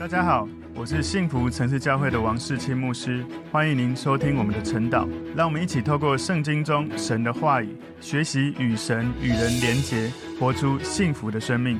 大家好，我是幸福城市教会的王世清牧师，欢迎您收听我们的晨祷。让我们一起透过圣经中神的话语，学习与神与人连结，活出幸福的生命。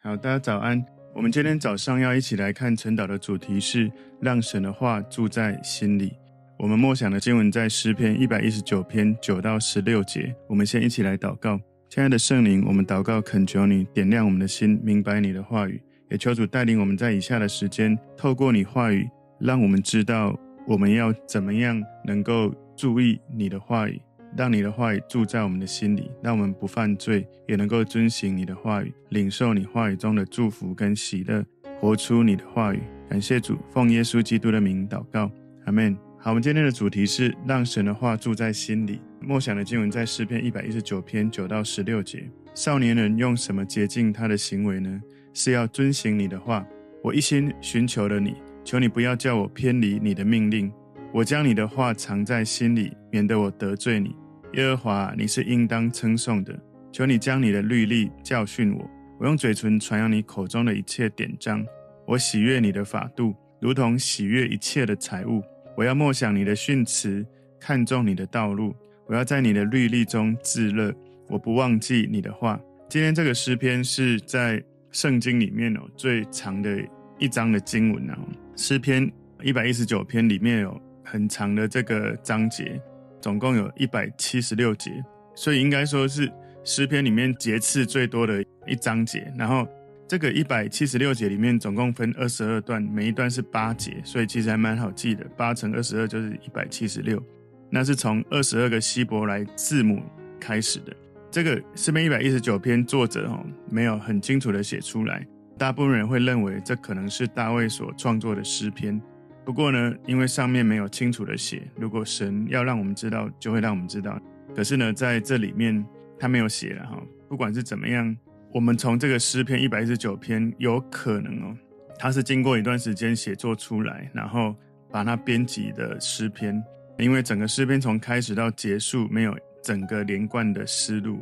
好，大家早安。我们今天早上要一起来看晨祷的主题是让神的话住在心里。我们默想的经文在诗篇一百一十九篇九到十六节。我们先一起来祷告，亲爱的圣灵，我们祷告恳求你点亮我们的心，明白你的话语。也求主带领我们在以下的时间，透过你话语，让我们知道我们要怎么样能够注意你的话语，让你的话语住在我们的心里，让我们不犯罪，也能够遵行你的话语，领受你话语中的祝福跟喜乐，活出你的话语。感谢主，奉耶稣基督的名祷告，阿门。好，我们今天的主题是让神的话住在心里。默想的经文在诗篇一百一十九篇九到十六节。少年人用什么洁净他的行为呢？是要遵行你的话。我一心寻求了你，求你不要叫我偏离你的命令。我将你的话藏在心里，免得我得罪你。耶和华，你是应当称颂的。求你将你的律例教训我。我用嘴唇传扬你口中的一切典章。我喜悦你的法度，如同喜悦一切的财物。我要默想你的训词，看重你的道路。我要在你的律例中自乐，我不忘记你的话。今天这个诗篇是在。圣经里面哦，最长的一章的经文啊，诗篇一百一十九篇里面有很长的这个章节，总共有一百七十六节，所以应该说是诗篇里面节次最多的一章节。然后这个一百七十六节里面总共分二十二段，每一段是八节，所以其实还蛮好记的，八乘二十二就是一百七十六，那是从二十二个希伯来字母开始的。这个诗篇一百一十九篇作者哦，没有很清楚的写出来，大部分人会认为这可能是大卫所创作的诗篇。不过呢，因为上面没有清楚的写，如果神要让我们知道，就会让我们知道。可是呢，在这里面他没有写了哈。不管是怎么样，我们从这个诗篇一百一十九篇，有可能哦，他是经过一段时间写作出来，然后把它编辑的诗篇。因为整个诗篇从开始到结束没有。整个连贯的思路，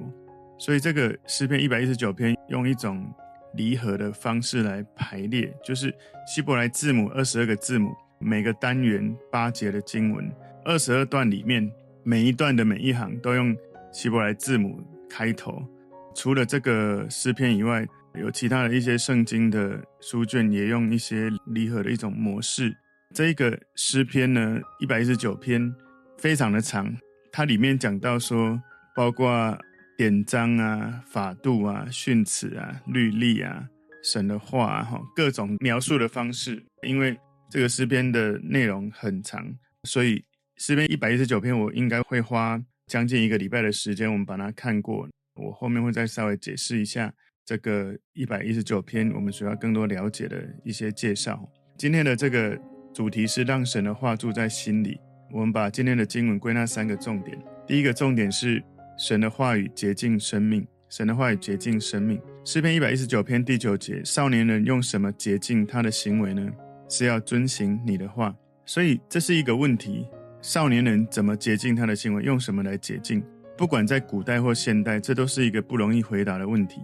所以这个诗篇一百一十九篇用一种离合的方式来排列，就是希伯来字母二十二个字母，每个单元八节的经文，二十二段里面每一段的每一行都用希伯来字母开头。除了这个诗篇以外，有其他的一些圣经的书卷也用一些离合的一种模式。这一个诗篇呢，一百一十九篇非常的长。它里面讲到说，包括典章啊、法度啊、训词啊、律例啊、神的话啊，各种描述的方式。因为这个诗篇的内容很长，所以诗篇一百一十九篇，我应该会花将近一个礼拜的时间，我们把它看过。我后面会再稍微解释一下这个一百一十九篇，我们需要更多了解的一些介绍。今天的这个主题是让神的话住在心里。我们把今天的经文归纳三个重点。第一个重点是神的话语洁净生命，神的话语洁净生命。诗篇一百一十九篇第九节：少年人用什么洁净他的行为呢？是要遵行你的话。所以这是一个问题：少年人怎么洁净他的行为？用什么来洁净？不管在古代或现代，这都是一个不容易回答的问题。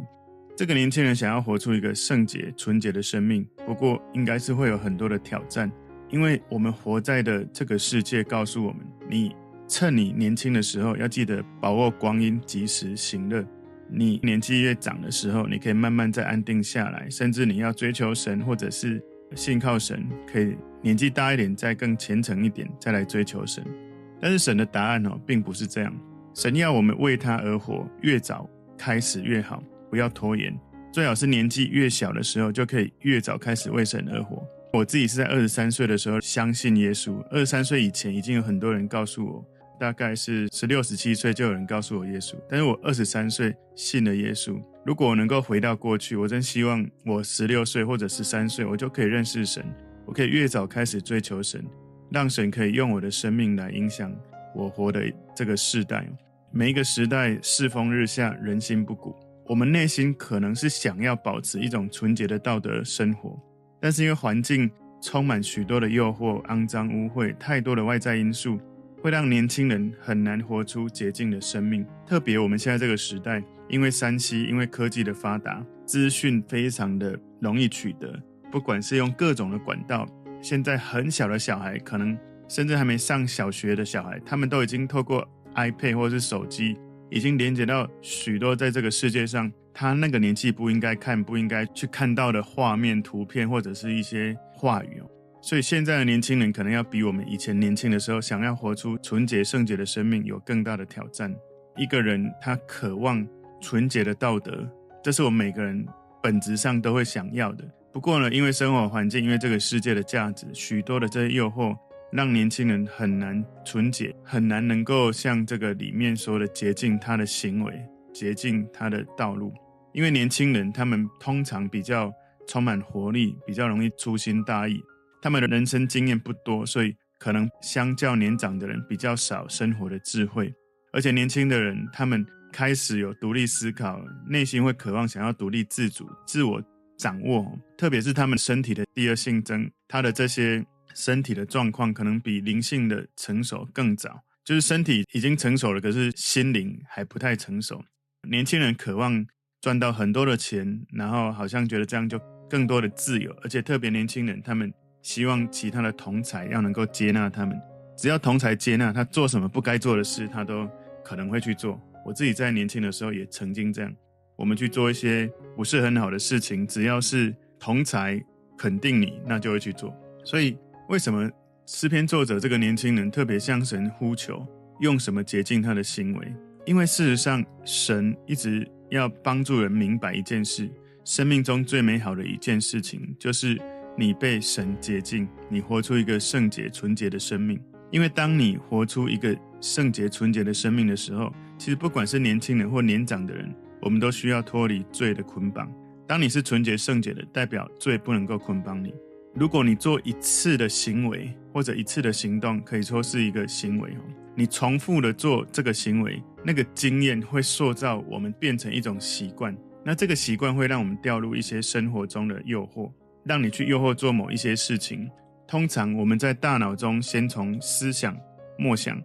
这个年轻人想要活出一个圣洁、纯洁的生命，不过应该是会有很多的挑战。因为我们活在的这个世界告诉我们，你趁你年轻的时候要记得把握光阴，及时行乐。你年纪越长的时候，你可以慢慢再安定下来，甚至你要追求神，或者是信靠神，可以年纪大一点，再更虔诚一点，再来追求神。但是神的答案哦，并不是这样。神要我们为他而活，越早开始越好，不要拖延。最好是年纪越小的时候，就可以越早开始为神而活。我自己是在二十三岁的时候相信耶稣。二十三岁以前，已经有很多人告诉我，大概是十六、十七岁就有人告诉我耶稣。但是我二十三岁信了耶稣。如果我能够回到过去，我真希望我十六岁或者十三岁，我就可以认识神，我可以越早开始追求神，让神可以用我的生命来影响我活的这个世代。每一个时代世风日下，人心不古。我们内心可能是想要保持一种纯洁的道德生活。但是因为环境充满许多的诱惑、肮脏污秽，太多的外在因素，会让年轻人很难活出洁净的生命。特别我们现在这个时代，因为山西因为科技的发达，资讯非常的容易取得，不管是用各种的管道，现在很小的小孩，可能甚至还没上小学的小孩，他们都已经透过 iPad 或是手机，已经连接到许多在这个世界上他那个年纪不应该看、不应该去看到的画面、图片或者是一些话语哦。所以现在的年轻人可能要比我们以前年轻的时候，想要活出纯洁圣洁的生命有更大的挑战。一个人他渴望纯洁的道德，这是我们每个人本质上都会想要的。不过呢，因为生活环境，因为这个世界的价值，许多的这些诱惑，让年轻人很难纯洁，很难能够像这个里面说的洁净他的行为，洁净他的道路。因为年轻人他们通常比较充满活力，比较容易粗心大意，他们的人生经验不多，所以可能相较年长的人比较少生活的智慧。而且年轻的人他们开始有独立思考，内心会渴望想要独立自主、自我。掌握，特别是他们身体的第二性征，他的这些身体的状况可能比灵性的成熟更早。就是身体已经成熟了，可是心灵还不太成熟。年轻人渴望赚到很多的钱，然后好像觉得这样就更多的自由，而且特别年轻人，他们希望其他的同才要能够接纳他们。只要同才接纳他，做什么不该做的事，他都可能会去做。我自己在年轻的时候也曾经这样。我们去做一些不是很好的事情，只要是同才肯定你，那就会去做。所以，为什么诗篇作者这个年轻人特别向神呼求，用什么洁净他的行为？因为事实上，神一直要帮助人明白一件事：生命中最美好的一件事情，就是你被神洁净，你活出一个圣洁、纯洁的生命。因为当你活出一个圣洁、纯洁的生命的时候，其实不管是年轻人或年长的人。我们都需要脱离罪的捆绑。当你是纯洁圣洁的，代表罪不能够捆绑你。如果你做一次的行为或者一次的行动，可以说是一个行为哦。你重复的做这个行为，那个经验会塑造我们变成一种习惯。那这个习惯会让我们掉入一些生活中的诱惑，让你去诱惑做某一些事情。通常我们在大脑中先从思想、默想。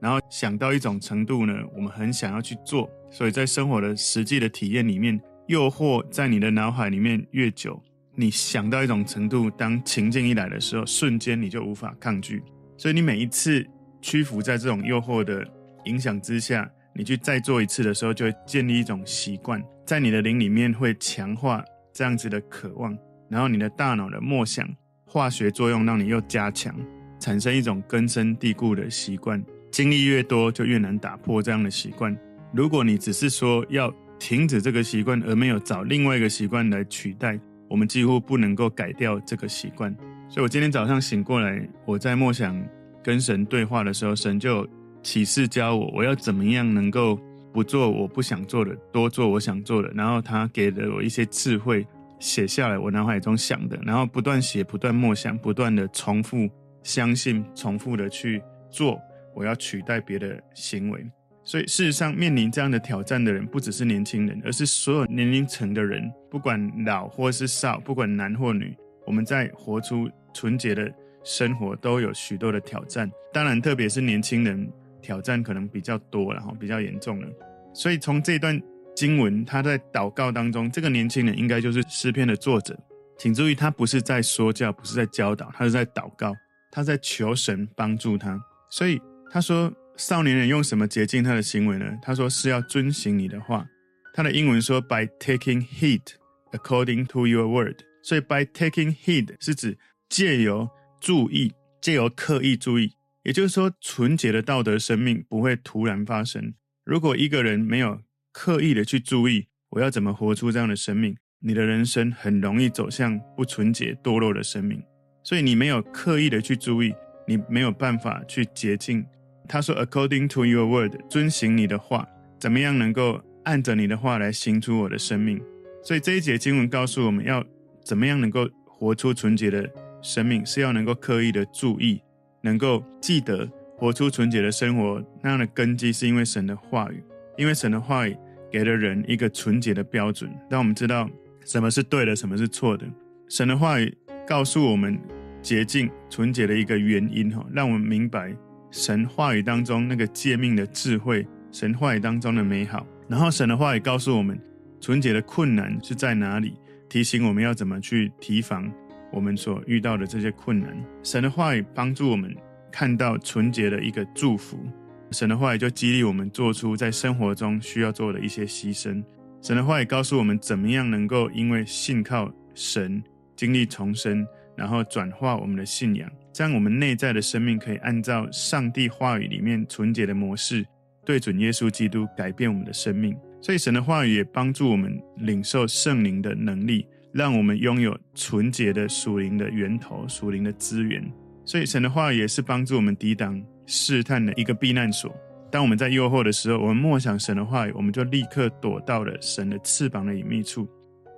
然后想到一种程度呢，我们很想要去做，所以在生活的实际的体验里面，诱惑在你的脑海里面越久，你想到一种程度，当情境一来的时候，瞬间你就无法抗拒。所以你每一次屈服在这种诱惑的影响之下，你去再做一次的时候，就会建立一种习惯，在你的灵里面会强化这样子的渴望，然后你的大脑的默想化学作用让你又加强，产生一种根深蒂固的习惯。经历越多，就越难打破这样的习惯。如果你只是说要停止这个习惯，而没有找另外一个习惯来取代，我们几乎不能够改掉这个习惯。所以我今天早上醒过来，我在默想跟神对话的时候，神就启示教我，我要怎么样能够不做我不想做的，多做我想做的。然后他给了我一些智慧，写下来我脑海中想的，然后不断写，不断默想，不断的重复相信，重复的去做。我要取代别的行为，所以事实上面临这样的挑战的人，不只是年轻人，而是所有年龄层的人，不管老或是少，不管男或女，我们在活出纯洁的生活，都有许多的挑战。当然，特别是年轻人，挑战可能比较多，然后比较严重了。所以从这段经文，他在祷告当中，这个年轻人应该就是诗篇的作者。请注意，他不是在说教，不是在教导，他是在祷告，他在求神帮助他。所以。他说：“少年人用什么洁净他的行为呢？”他说：“是要遵行你的话。”他的英文说：“By taking heed according to your word。”所以，by taking heed 是指借由注意，借由刻意注意。也就是说，纯洁的道德生命不会突然发生。如果一个人没有刻意的去注意，我要怎么活出这样的生命？你的人生很容易走向不纯洁、堕落的生命。所以，你没有刻意的去注意，你没有办法去洁净。他说：“According to your word，遵行你的话，怎么样能够按着你的话来行出我的生命？所以这一节经文告诉我们要怎么样能够活出纯洁的生命，是要能够刻意的注意，能够记得活出纯洁的生活。那样的根基是因为神的话语，因为神的话语给了人一个纯洁的标准，让我们知道什么是对的，什么是错的。神的话语告诉我们洁净纯洁的一个原因，哈，让我们明白。”神话语当中那个诫命的智慧，神话语当中的美好，然后神的话语告诉我们纯洁的困难是在哪里，提醒我们要怎么去提防我们所遇到的这些困难。神的话语帮助我们看到纯洁的一个祝福。神的话语就激励我们做出在生活中需要做的一些牺牲。神的话语告诉我们怎么样能够因为信靠神经历重生，然后转化我们的信仰，这样我们内在的生命可以按照上帝话语里面纯洁的模式，对准耶稣基督改变我们的生命。所以神的话语也帮助我们领受圣灵的能力，让我们拥有纯洁的属灵的源头、属灵的资源。所以神的话也是帮助我们抵挡试探的一个避难所。当我们在诱惑的时候，我们默想神的话语，我们就立刻躲到了神的翅膀的隐秘处。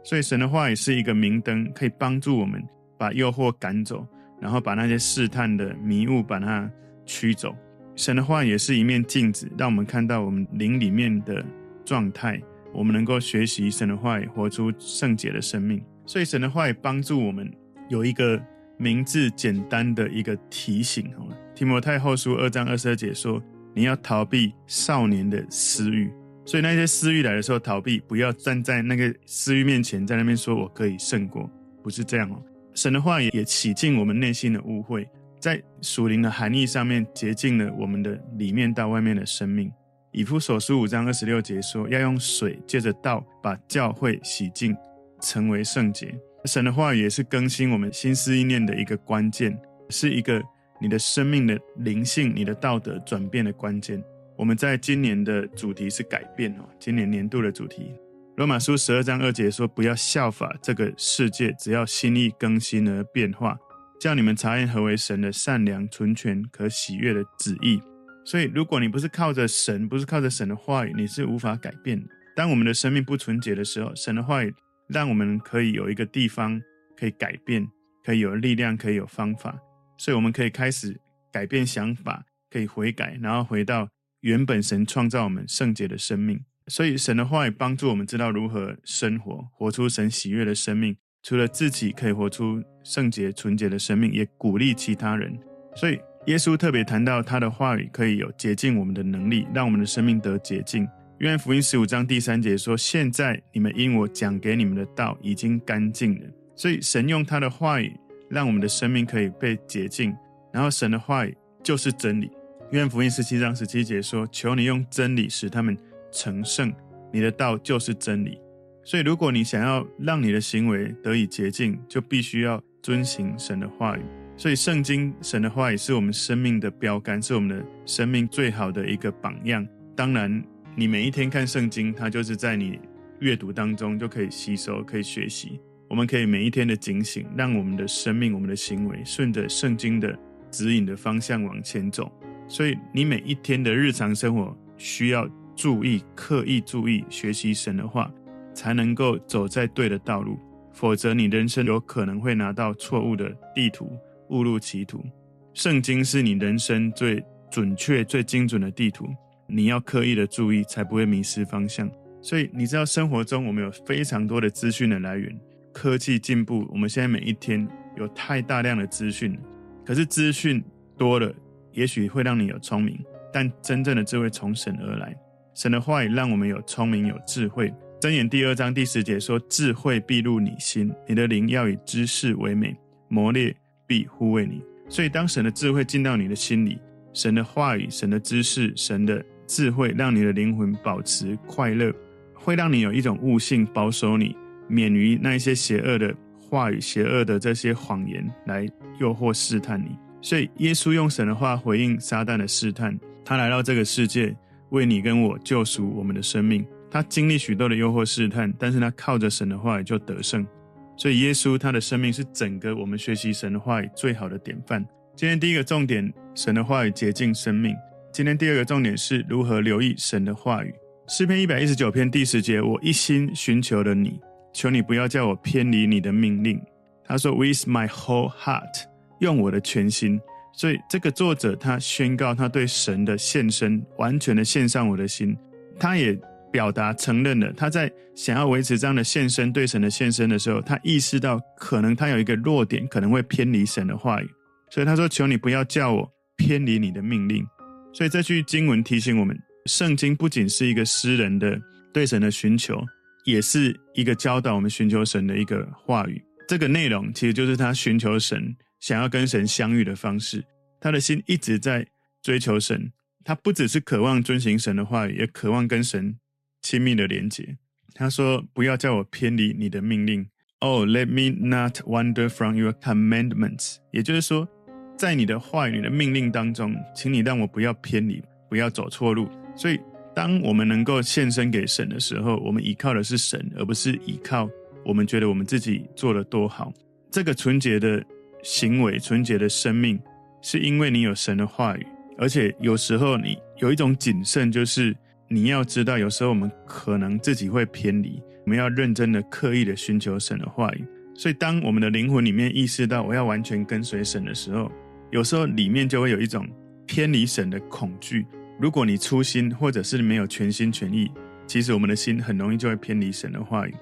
所以神的话语是一个明灯，可以帮助我们把诱惑赶走，然后把那些试探的迷雾把它驱走。神的话也是一面镜子，让我们看到我们灵里面的。状态，我们能够学习神的话语，活出圣洁的生命。所以神的话语帮助我们有一个明智简单的一个提醒。好提摩太后书二章二十二节说：“你要逃避少年的私欲。”所以那些私欲来的时候，逃避，不要站在那个私欲面前，在那边说我可以胜过，不是这样哦。神的话语也洗净我们内心的污秽，在属灵的含义上面洁净了我们的里面到外面的生命。以弗所书五章二十六节说：“要用水借着道把教会洗净，成为圣洁。”神的话语也是更新我们心思意念的一个关键，是一个你的生命的灵性、你的道德转变的关键。我们在今年的主题是改变哦，今年年度的主题，罗马书十二章二节说：“不要效法这个世界，只要心意更新而变化，叫你们查验何为神的善良、纯全、可喜悦的旨意。”所以，如果你不是靠着神，不是靠着神的话语，你是无法改变的。当我们的生命不纯洁的时候，神的话语让我们可以有一个地方可以改变，可以有力量，可以有方法。所以，我们可以开始改变想法，可以悔改，然后回到原本神创造我们圣洁的生命。所以，神的话语帮助我们知道如何生活，活出神喜悦的生命。除了自己可以活出圣洁、纯洁的生命，也鼓励其他人。所以。耶稣特别谈到他的话语可以有洁净我们的能力，让我们的生命得洁净。约翰福音十五章第三节说：“现在你们因我讲给你们的道已经干净了。”所以神用他的话语让我们的生命可以被洁净。然后神的话语就是真理。约翰福音十七章十七节说：“求你用真理使他们成圣，你的道就是真理。”所以如果你想要让你的行为得以洁净，就必须要遵行神的话语。所以，圣经神的话也是我们生命的标杆，是我们的生命最好的一个榜样。当然，你每一天看圣经，它就是在你阅读当中就可以吸收、可以学习。我们可以每一天的警醒，让我们的生命、我们的行为顺着圣经的指引的方向往前走。所以，你每一天的日常生活需要注意、刻意注意学习神的话，才能够走在对的道路。否则，你人生有可能会拿到错误的地图。误入歧途，圣经是你人生最准确、最精准的地图。你要刻意的注意，才不会迷失方向。所以你知道，生活中我们有非常多的资讯的来源，科技进步，我们现在每一天有太大量的资讯。可是资讯多了，也许会让你有聪明，但真正的智慧从神而来。神的话语让我们有聪明、有智慧。箴言第二章第十节说：“智慧必入你心，你的灵要以知识为美，磨练。”必护卫你，所以当神的智慧进到你的心里，神的话语、神的知识、神的智慧，让你的灵魂保持快乐，会让你有一种悟性，保守你免于那一些邪恶的话语、邪恶的这些谎言来诱惑试探你。所以耶稣用神的话回应撒旦的试探，他来到这个世界，为你跟我救赎我们的生命。他经历许多的诱惑试探，但是他靠着神的话语就得胜。所以，耶稣他的生命是整个我们学习神的话语最好的典范。今天第一个重点，神的话语洁净生命。今天第二个重点是如何留意神的话语。诗篇一百一十九篇第十节，我一心寻求了你，求你不要叫我偏离你的命令。他说，With my whole heart，用我的全心。所以，这个作者他宣告他对神的献身，完全的献上我的心。他也。表达承认了，他在想要维持这样的献身对神的献身的时候，他意识到可能他有一个弱点，可能会偏离神的话语，所以他说：“求你不要叫我偏离你的命令。”所以这句经文提醒我们，圣经不仅是一个诗人的对神的寻求，也是一个教导我们寻求神的一个话语。这个内容其实就是他寻求神，想要跟神相遇的方式。他的心一直在追求神，他不只是渴望遵行神的话语，也渴望跟神亲密的连接。他说：“不要叫我偏离你的命令。” Oh, let me not wander from your commandments。也就是说，在你的话语、你的命令当中，请你让我不要偏离，不要走错路。所以，当我们能够献身给神的时候，我们依靠的是神，而不是依靠我们觉得我们自己做得多好。这个纯洁的行为、纯洁的生命。是因为你有神的话语，而且有时候你有一种谨慎，就是你要知道，有时候我们可能自己会偏离，我们要认真的、刻意的寻求神的话语。所以，当我们的灵魂里面意识到我要完全跟随神的时候，有时候里面就会有一种偏离神的恐惧。如果你粗心，或者是没有全心全意，其实我们的心很容易就会偏离神的话语。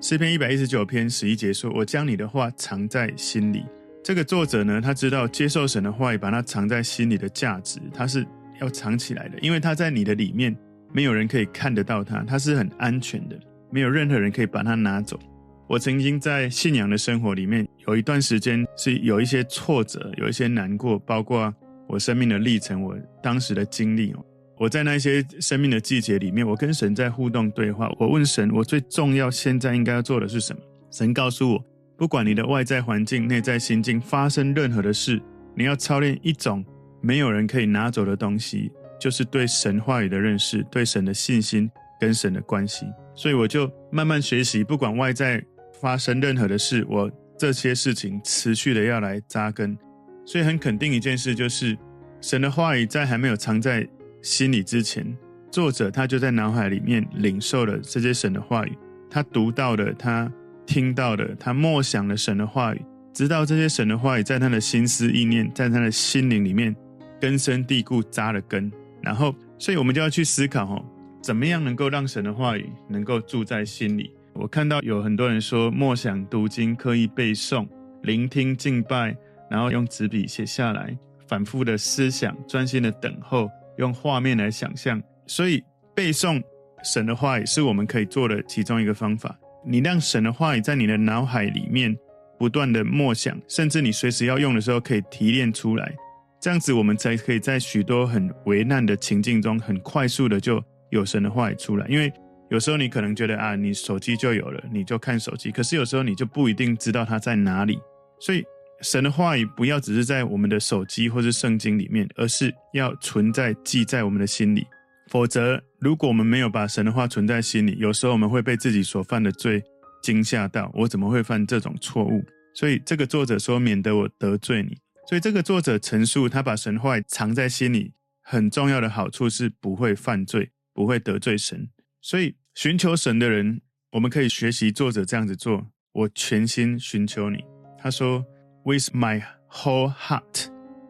诗篇一百一十九篇十一节说：“我将你的话藏在心里。”这个作者呢，他知道接受神的话语，把它藏在心里的价值，他是要藏起来的，因为他在你的里面，没有人可以看得到它，它是很安全的，没有任何人可以把它拿走。我曾经在信仰的生活里面，有一段时间是有一些挫折，有一些难过，包括我生命的历程，我当时的经历。我在那些生命的季节里面，我跟神在互动对话，我问神，我最重要现在应该要做的是什么？神告诉我。不管你的外在环境、内在心境发生任何的事，你要操练一种没有人可以拿走的东西，就是对神话语的认识、对神的信心跟神的关系。所以我就慢慢学习，不管外在发生任何的事，我这些事情持续的要来扎根。所以很肯定一件事，就是神的话语在还没有藏在心里之前，作者他就在脑海里面领受了这些神的话语，他读到的他。听到的，他默想了神的话语，直到这些神的话语在他的心思意念，在他的心灵里面根深蒂固扎了根。然后，所以我们就要去思考哦，怎么样能够让神的话语能够住在心里？我看到有很多人说，默想读经、刻意背诵、聆听敬拜，然后用纸笔写下来，反复的思想，专心的等候，用画面来想象。所以，背诵神的话语是我们可以做的其中一个方法。你让神的话语在你的脑海里面不断的默想，甚至你随时要用的时候可以提炼出来，这样子我们才可以在许多很危难的情境中，很快速的就有神的话语出来。因为有时候你可能觉得啊，你手机就有了，你就看手机，可是有时候你就不一定知道它在哪里。所以神的话语不要只是在我们的手机或是圣经里面，而是要存在记在我们的心里。否则，如果我们没有把神的话存在心里，有时候我们会被自己所犯的罪惊吓到。我怎么会犯这种错误？所以这个作者说，免得我得罪你。所以这个作者陈述，他把神话藏在心里，很重要的好处是不会犯罪，不会得罪神。所以寻求神的人，我们可以学习作者这样子做。我全心寻求你。他说，With my whole heart，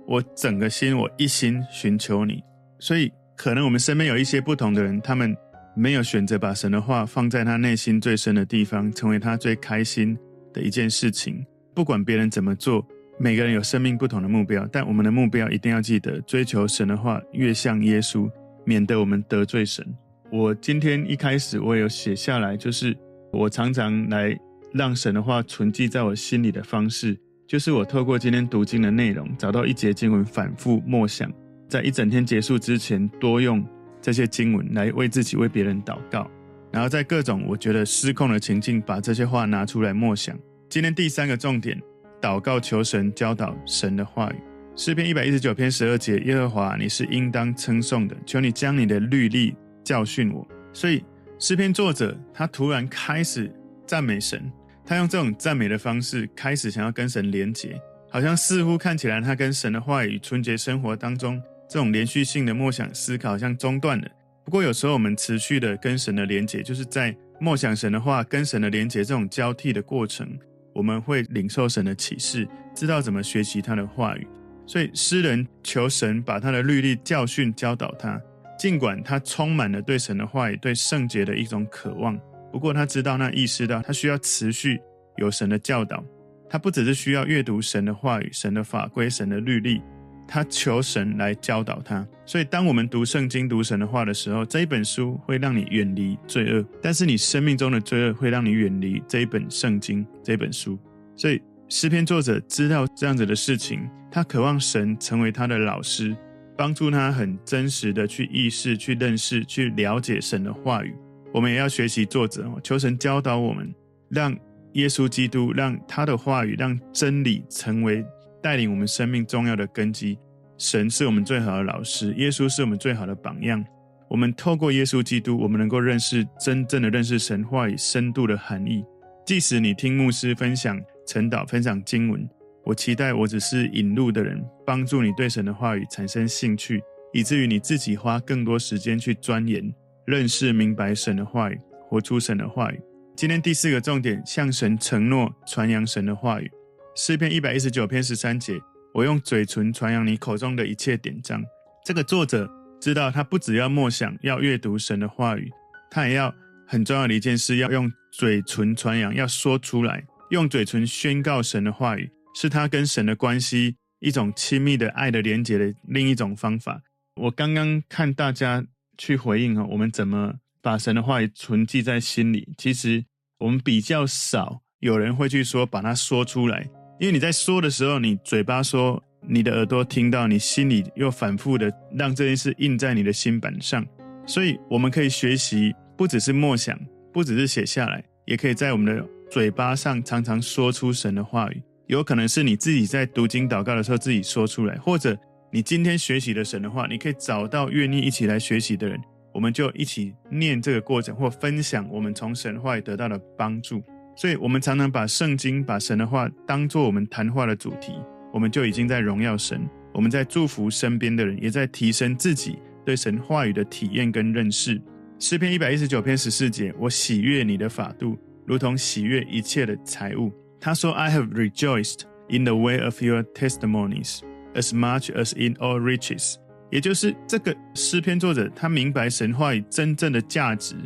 我整个心，我一心寻求你。所以。可能我们身边有一些不同的人，他们没有选择把神的话放在他内心最深的地方，成为他最开心的一件事情。不管别人怎么做，每个人有生命不同的目标，但我们的目标一定要记得，追求神的话越像耶稣，免得我们得罪神。我今天一开始我有写下来，就是我常常来让神的话存记在我心里的方式，就是我透过今天读经的内容，找到一节经文，反复默想。在一整天结束之前，多用这些经文来为自己、为别人祷告，然后在各种我觉得失控的情境，把这些话拿出来默想。今天第三个重点，祷告求神教导神的话语。诗篇一百一十九篇十二节，耶和华，你是应当称颂的，求你将你的律例教训我。所以诗篇作者他突然开始赞美神，他用这种赞美的方式开始想要跟神连结，好像似乎看起来他跟神的话语、纯洁生活当中。这种连续性的默想思考好像中断了。不过有时候我们持续的跟神的连结，就是在默想神的话、跟神的连结这种交替的过程，我们会领受神的启示，知道怎么学习他的话语。所以诗人求神把他的律例教训教导他，尽管他充满了对神的话语、对圣洁的一种渴望。不过他知道，那意识到他需要持续有神的教导，他不只是需要阅读神的话语、神的法规、神的律例。他求神来教导他，所以当我们读圣经、读神的话的时候，这一本书会让你远离罪恶；但是你生命中的罪恶会让你远离这一本圣经、这本书。所以诗篇作者知道这样子的事情，他渴望神成为他的老师，帮助他很真实的去意识、去认识、去了解神的话语。我们也要学习作者，求神教导我们，让耶稣基督，让他的话语，让真理成为带领我们生命重要的根基。神是我们最好的老师，耶稣是我们最好的榜样。我们透过耶稣基督，我们能够认识真正的认识神话语深度的含义。即使你听牧师分享晨祷、分享经文，我期待我只是引路的人，帮助你对神的话语产生兴趣，以至于你自己花更多时间去钻研。认识明白神的话语，活出神的话语。今天第四个重点，向神承诺，传扬神的话语。诗篇一百一十九篇十三节，我用嘴唇传扬你口中的一切典章。这个作者知道，他不只要默想，要阅读神的话语，他也要很重要的一件事，要用嘴唇传扬，要说出来，用嘴唇宣告神的话语，是他跟神的关系一种亲密的爱的连结的另一种方法。我刚刚看大家。去回应哈，我们怎么把神的话语存记在心里？其实我们比较少有人会去说把它说出来，因为你在说的时候，你嘴巴说，你的耳朵听到，你心里又反复的让这件事印在你的心板上。所以我们可以学习，不只是默想，不只是写下来，也可以在我们的嘴巴上常常说出神的话语。有可能是你自己在读经祷告的时候自己说出来，或者。你今天学习的神的话，你可以找到愿意一起来学习的人，我们就一起念这个过程，或分享我们从神话里得到的帮助。所以，我们常常把圣经、把神的话当作我们谈话的主题，我们就已经在荣耀神，我们在祝福身边的人，也在提升自己对神话语的体验跟认识。诗篇一百一十九篇十四节，我喜悦你的法度，如同喜悦一切的财物。他说：“I have rejoiced in the way of your testimonies。” As much as in all riches，也就是这个诗篇作者，他明白神话语真正的价值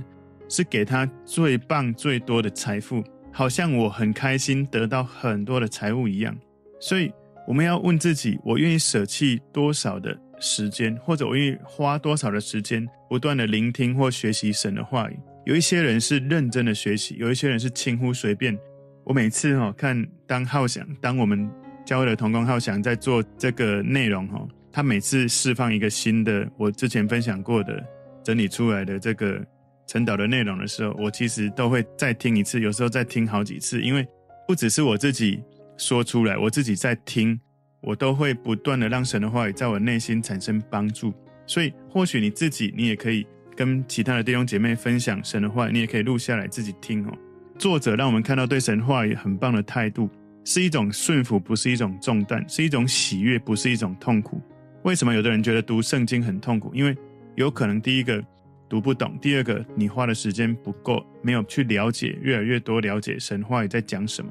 是给他最棒、最多的财富，好像我很开心得到很多的财物一样。所以我们要问自己：我愿意舍弃多少的时间，或者我愿意花多少的时间，不断的聆听或学习神的话语？有一些人是认真的学习，有一些人是轻忽随便。我每次哈看当浩翔，当我们。教会的同工浩翔在做这个内容哈，他每次释放一个新的，我之前分享过的整理出来的这个晨祷的内容的时候，我其实都会再听一次，有时候再听好几次，因为不只是我自己说出来，我自己在听，我都会不断的让神的话语在我内心产生帮助。所以或许你自己，你也可以跟其他的弟兄姐妹分享神的话，你也可以录下来自己听哦。作者让我们看到对神话语很棒的态度。是一种顺服，不是一种重担；是一种喜悦，不是一种痛苦。为什么有的人觉得读圣经很痛苦？因为有可能第一个读不懂，第二个你花的时间不够，没有去了解越来越多了解神话语在讲什么。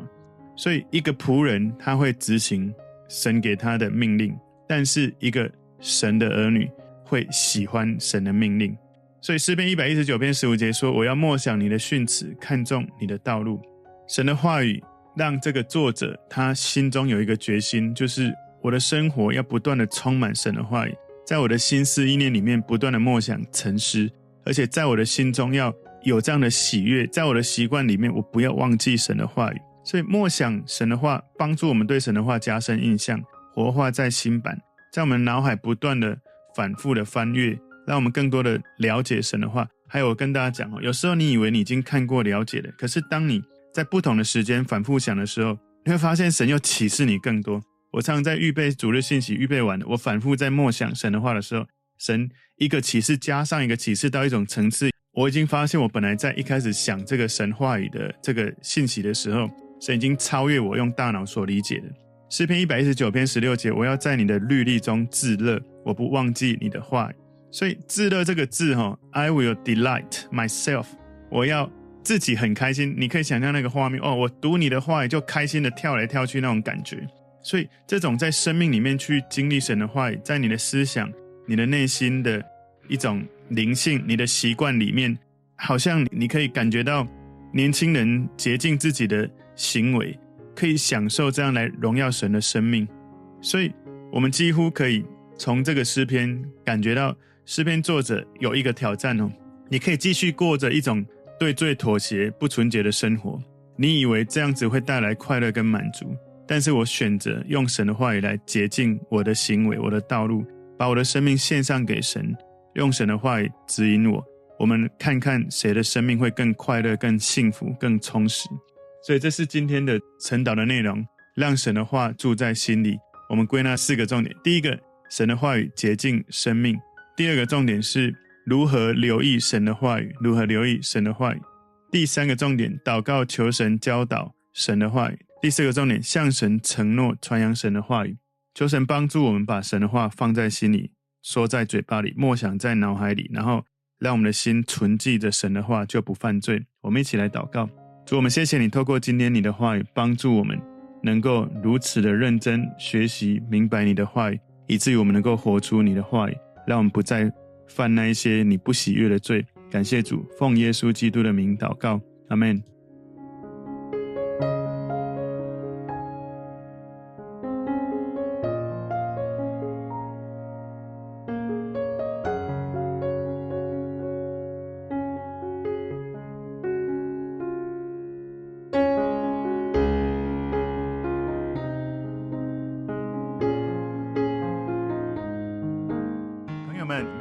所以一个仆人他会执行神给他的命令，但是一个神的儿女会喜欢神的命令。所以诗篇一百一十九篇十五节说：“我要默想你的训词，看重你的道路。”神的话语。让这个作者他心中有一个决心，就是我的生活要不断的充满神的话语，在我的心思意念里面不断的默想沉思，而且在我的心中要有这样的喜悦，在我的习惯里面我不要忘记神的话语。所以默想神的话，帮助我们对神的话加深印象，活化在心版，在我们脑海不断的反复的翻阅，让我们更多的了解神的话。还有我跟大家讲哦，有时候你以为你已经看过了解了，可是当你在不同的时间反复想的时候，你会发现神又启示你更多。我常常在预备主日信息预备完，我反复在默想神的话的时候，神一个启示加上一个启示到一种层次，我已经发现我本来在一开始想这个神话语的这个信息的时候，神已经超越我用大脑所理解的。诗篇一百一十九篇十六节，我要在你的律例中自乐，我不忘记你的话。所以自乐这个字哈，I will delight myself，我要。自己很开心，你可以想象那个画面哦。我读你的话语就开心的跳来跳去那种感觉。所以这种在生命里面去经历神的话语，在你的思想、你的内心的一种灵性、你的习惯里面，好像你可以感觉到年轻人洁净自己的行为，可以享受这样来荣耀神的生命。所以，我们几乎可以从这个诗篇感觉到，诗篇作者有一个挑战哦，你可以继续过着一种。对罪妥协、不纯洁的生活，你以为这样子会带来快乐跟满足，但是我选择用神的话语来洁净我的行为、我的道路，把我的生命献上给神，用神的话语指引我。我们看看谁的生命会更快乐、更幸福、更充实。所以这是今天的晨祷的内容，让神的话住在心里。我们归纳四个重点：第一个，神的话语洁净生命；第二个重点是如何留意神的话语，如何留意神的话语；第三个重点，祷告求神教导神的话语；第四个重点，向神承诺传扬神的话语，求神帮助我们把神的话放在心里，说在嘴巴里，默想在脑海里，然后。让我们的心存记着神的话，就不犯罪。我们一起来祷告，主，我们谢谢你，透过今天你的话语，帮助我们能够如此的认真学习，明白你的话语，以至于我们能够活出你的话语，让我们不再犯那一些你不喜悦的罪。感谢主，奉耶稣基督的名祷告，阿门。